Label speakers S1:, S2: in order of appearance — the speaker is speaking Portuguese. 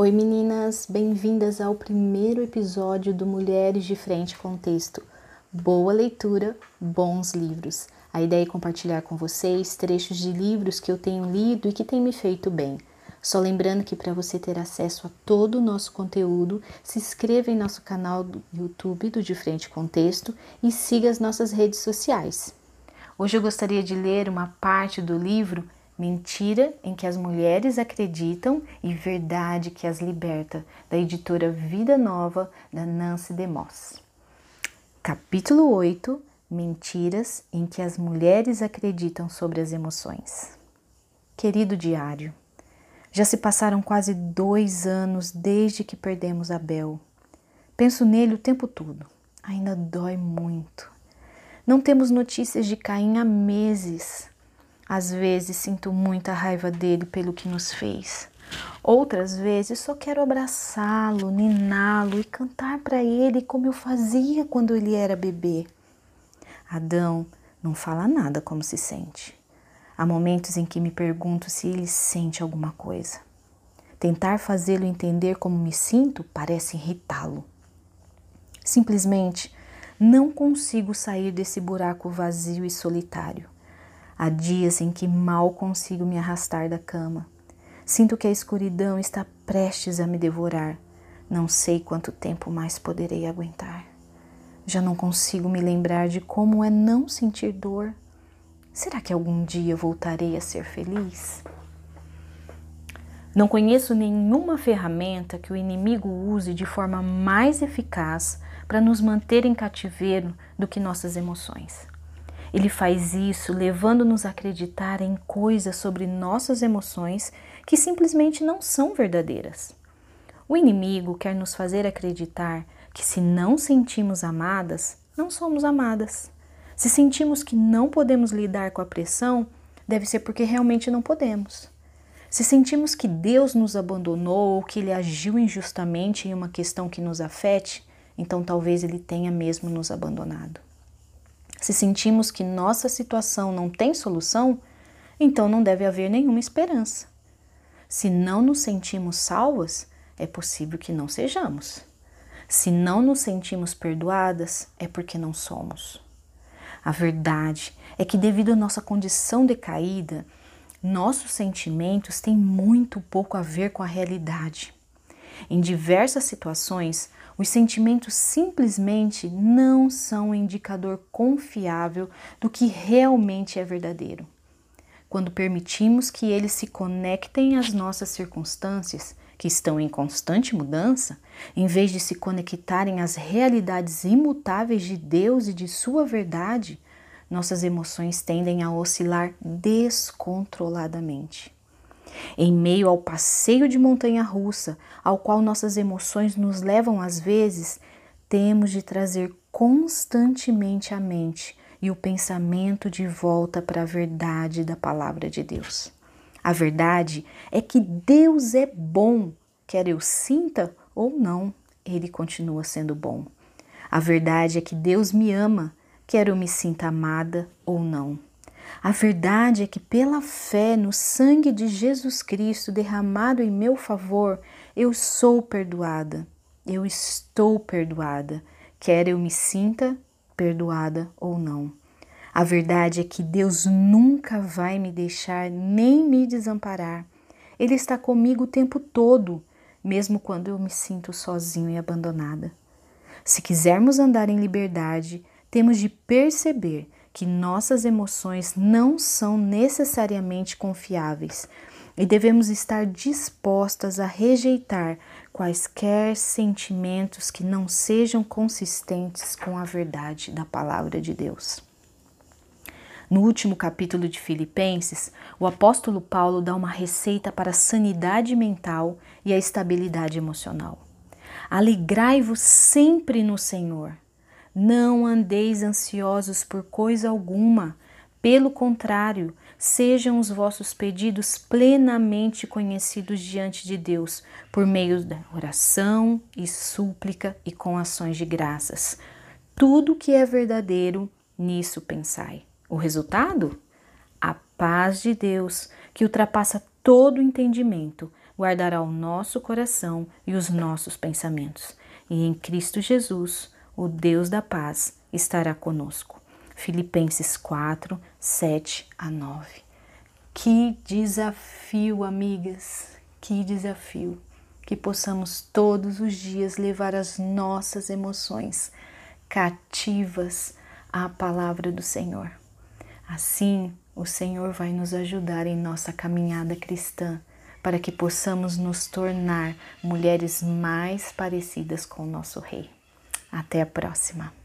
S1: Oi meninas, bem-vindas ao primeiro episódio do Mulheres de Frente com Texto. Boa leitura, bons livros. A ideia é compartilhar com vocês trechos de livros que eu tenho lido e que têm me feito bem. Só lembrando que para você ter acesso a todo o nosso conteúdo, se inscreva em nosso canal do YouTube do De Frente com Texto e siga as nossas redes sociais. Hoje eu gostaria de ler uma parte do livro Mentira em que as mulheres acreditam e verdade que as liberta, da editora Vida Nova, da Nancy DeMoss. Capítulo 8 Mentiras em que as mulheres acreditam sobre as emoções. Querido diário, já se passaram quase dois anos desde que perdemos Abel. Penso nele o tempo todo. Ainda dói muito. Não temos notícias de Caim há meses. Às vezes sinto muita raiva dele pelo que nos fez. Outras vezes só quero abraçá-lo, niná-lo e cantar para ele como eu fazia quando ele era bebê. Adão não fala nada como se sente. Há momentos em que me pergunto se ele sente alguma coisa. Tentar fazê-lo entender como me sinto parece irritá-lo. Simplesmente não consigo sair desse buraco vazio e solitário. Há dias em que mal consigo me arrastar da cama. Sinto que a escuridão está prestes a me devorar. Não sei quanto tempo mais poderei aguentar. Já não consigo me lembrar de como é não sentir dor. Será que algum dia voltarei a ser feliz? Não conheço nenhuma ferramenta que o inimigo use de forma mais eficaz para nos manter em cativeiro do que nossas emoções. Ele faz isso levando-nos a acreditar em coisas sobre nossas emoções que simplesmente não são verdadeiras. O inimigo quer nos fazer acreditar que se não sentimos amadas, não somos amadas. Se sentimos que não podemos lidar com a pressão, deve ser porque realmente não podemos. Se sentimos que Deus nos abandonou ou que Ele agiu injustamente em uma questão que nos afete, então talvez Ele tenha mesmo nos abandonado. Se sentimos que nossa situação não tem solução, então não deve haver nenhuma esperança. Se não nos sentimos salvas, é possível que não sejamos. Se não nos sentimos perdoadas, é porque não somos. A verdade é que, devido à nossa condição decaída, nossos sentimentos têm muito pouco a ver com a realidade. Em diversas situações, os sentimentos simplesmente não são um indicador confiável do que realmente é verdadeiro. Quando permitimos que eles se conectem às nossas circunstâncias, que estão em constante mudança, em vez de se conectarem às realidades imutáveis de Deus e de Sua verdade, nossas emoções tendem a oscilar descontroladamente. Em meio ao passeio de montanha russa, ao qual nossas emoções nos levam às vezes, temos de trazer constantemente a mente e o pensamento de volta para a verdade da palavra de Deus. A verdade é que Deus é bom, quer eu sinta ou não, ele continua sendo bom. A verdade é que Deus me ama, quer eu me sinta amada ou não. A verdade é que, pela fé no sangue de Jesus Cristo derramado em meu favor, eu sou perdoada. Eu estou perdoada, quer eu me sinta perdoada ou não. A verdade é que Deus nunca vai me deixar nem me desamparar. Ele está comigo o tempo todo, mesmo quando eu me sinto sozinho e abandonada. Se quisermos andar em liberdade, temos de perceber que nossas emoções não são necessariamente confiáveis e devemos estar dispostas a rejeitar quaisquer sentimentos que não sejam consistentes com a verdade da palavra de Deus. No último capítulo de Filipenses, o apóstolo Paulo dá uma receita para a sanidade mental e a estabilidade emocional. Alegrai-vos sempre no Senhor. Não andeis ansiosos por coisa alguma, pelo contrário, sejam os vossos pedidos plenamente conhecidos diante de Deus, por meio da oração e súplica e com ações de graças. Tudo que é verdadeiro, nisso pensai. O resultado? A paz de Deus, que ultrapassa todo entendimento, guardará o nosso coração e os nossos pensamentos. E em Cristo Jesus, o Deus da paz, estará conosco. Filipenses 4, 7 a 9. Que desafio, amigas, que desafio que possamos todos os dias levar as nossas emoções cativas à palavra do Senhor. Assim, o Senhor vai nos ajudar em nossa caminhada cristã para que possamos nos tornar mulheres mais parecidas com o nosso Rei. Até a próxima!